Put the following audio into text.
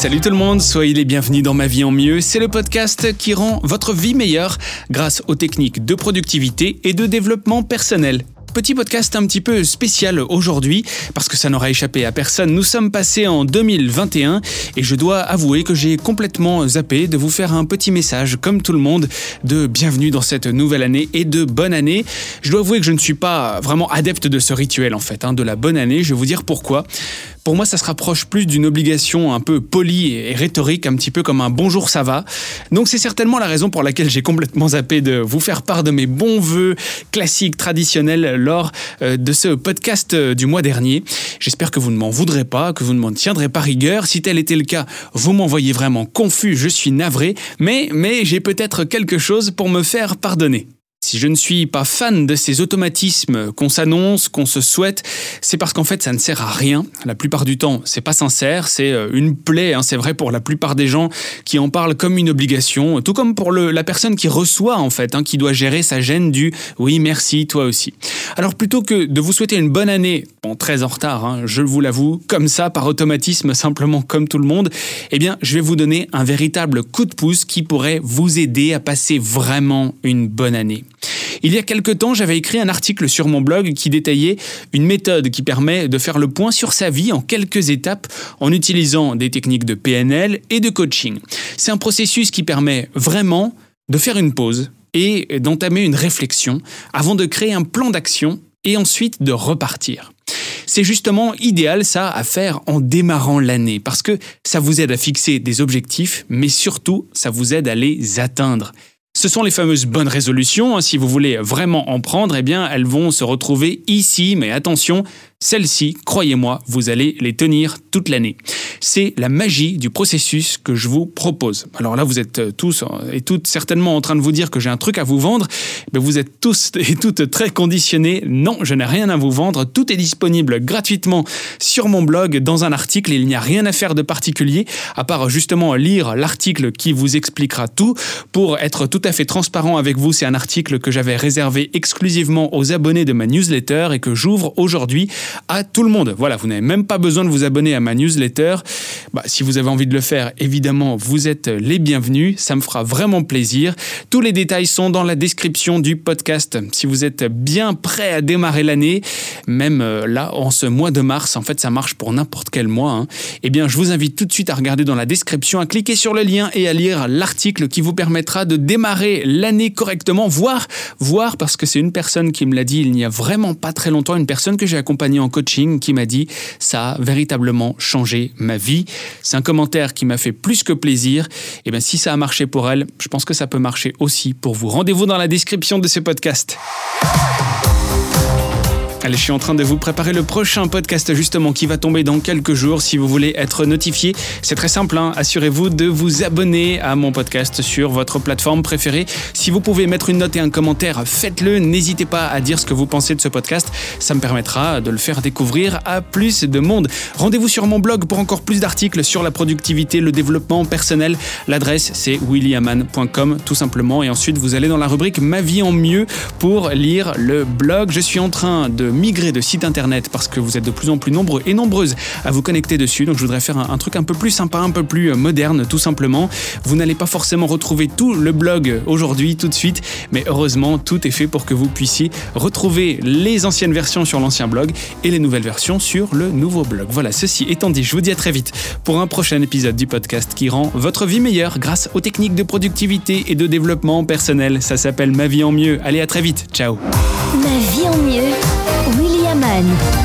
Salut tout le monde, soyez les bienvenus dans Ma vie en mieux. C'est le podcast qui rend votre vie meilleure grâce aux techniques de productivité et de développement personnel. Petit podcast un petit peu spécial aujourd'hui, parce que ça n'aura échappé à personne. Nous sommes passés en 2021 et je dois avouer que j'ai complètement zappé de vous faire un petit message, comme tout le monde, de bienvenue dans cette nouvelle année et de bonne année. Je dois avouer que je ne suis pas vraiment adepte de ce rituel en fait, hein, de la bonne année. Je vais vous dire pourquoi. Pour moi, ça se rapproche plus d'une obligation un peu polie et rhétorique, un petit peu comme un bonjour ça va. Donc c'est certainement la raison pour laquelle j'ai complètement zappé de vous faire part de mes bons voeux classiques, traditionnels lors euh, de ce podcast euh, du mois dernier. J'espère que vous ne m'en voudrez pas, que vous ne m'en tiendrez pas rigueur. Si tel était le cas, vous m'envoyez vraiment confus, je suis navré, mais, mais j'ai peut-être quelque chose pour me faire pardonner. Si je ne suis pas fan de ces automatismes qu'on s'annonce, qu'on se souhaite, c'est parce qu'en fait ça ne sert à rien. La plupart du temps, c'est pas sincère, c'est euh, une plaie. Hein. c'est vrai pour la plupart des gens qui en parlent comme une obligation, tout comme pour la personne qui reçoit en fait, hein, qui doit gérer sa gêne du oui merci toi aussi. Alors plutôt que de vous souhaiter une bonne année, bon très en retard, hein, je vous l'avoue, comme ça par automatisme simplement comme tout le monde, eh bien je vais vous donner un véritable coup de pouce qui pourrait vous aider à passer vraiment une bonne année. Il y a quelque temps, j'avais écrit un article sur mon blog qui détaillait une méthode qui permet de faire le point sur sa vie en quelques étapes en utilisant des techniques de PNL et de coaching. C'est un processus qui permet vraiment de faire une pause et d'entamer une réflexion avant de créer un plan d'action et ensuite de repartir. C'est justement idéal ça à faire en démarrant l'année parce que ça vous aide à fixer des objectifs mais surtout ça vous aide à les atteindre. Ce sont les fameuses bonnes résolutions. Hein. Si vous voulez vraiment en prendre, eh bien, elles vont se retrouver ici. Mais attention, celles-ci, croyez-moi, vous allez les tenir toute l'année. C'est la magie du processus que je vous propose. Alors là, vous êtes euh, tous euh, et toutes certainement en train de vous dire que j'ai un truc à vous vendre. Mais vous êtes tous et toutes très conditionnés. Non, je n'ai rien à vous vendre. Tout est disponible gratuitement sur mon blog dans un article. Il n'y a rien à faire de particulier à part justement lire l'article qui vous expliquera tout. Pour être tout à fait transparent avec vous, c'est un article que j'avais réservé exclusivement aux abonnés de ma newsletter et que j'ouvre aujourd'hui à tout le monde. Voilà, vous n'avez même pas besoin de vous abonner à ma newsletter. Bah, si vous avez envie de le faire, évidemment, vous êtes les bienvenus. Ça me fera vraiment plaisir. Tous les détails sont dans la description du podcast. Si vous êtes bien prêt à démarrer l'année, même euh, là, en ce mois de mars, en fait, ça marche pour n'importe quel mois, hein, eh bien, je vous invite tout de suite à regarder dans la description, à cliquer sur le lien et à lire l'article qui vous permettra de démarrer l'année correctement, voire, voir parce que c'est une personne qui me l'a dit il n'y a vraiment pas très longtemps, une personne que j'ai accompagnée en coaching qui m'a dit ça a véritablement changé ma vie. C'est un commentaire qui m'a fait plus que plaisir. Et bien si ça a marché pour elle, je pense que ça peut marcher aussi pour vous. Rendez-vous dans la description de ce podcast. Je suis en train de vous préparer le prochain podcast justement qui va tomber dans quelques jours. Si vous voulez être notifié, c'est très simple. Hein. Assurez-vous de vous abonner à mon podcast sur votre plateforme préférée. Si vous pouvez mettre une note et un commentaire, faites-le. N'hésitez pas à dire ce que vous pensez de ce podcast. Ça me permettra de le faire découvrir à plus de monde. Rendez-vous sur mon blog pour encore plus d'articles sur la productivité, le développement personnel. L'adresse c'est williaman.com tout simplement. Et ensuite vous allez dans la rubrique Ma vie en mieux pour lire le blog. Je suis en train de migrer de site internet parce que vous êtes de plus en plus nombreux et nombreuses à vous connecter dessus. Donc je voudrais faire un, truc un peu plus sympa, un peu plus euh, moderne tout simplement. Vous n'allez pas forcément retrouver tout le blog aujourd'hui tout de suite, mais heureusement tout est fait pour que vous puissiez retrouver les anciennes versions sur l'ancien blog et les nouvelles versions sur le nouveau blog. Voilà, ceci étant dit, je vous dis à très vite pour un prochain épisode du podcast qui rend votre vie meilleure grâce aux techniques de productivité et de développement personnel. Ça s'appelle Ma vie en mieux. Allez, à très vite. Ciao. Ma vie en mieux. Lorraine.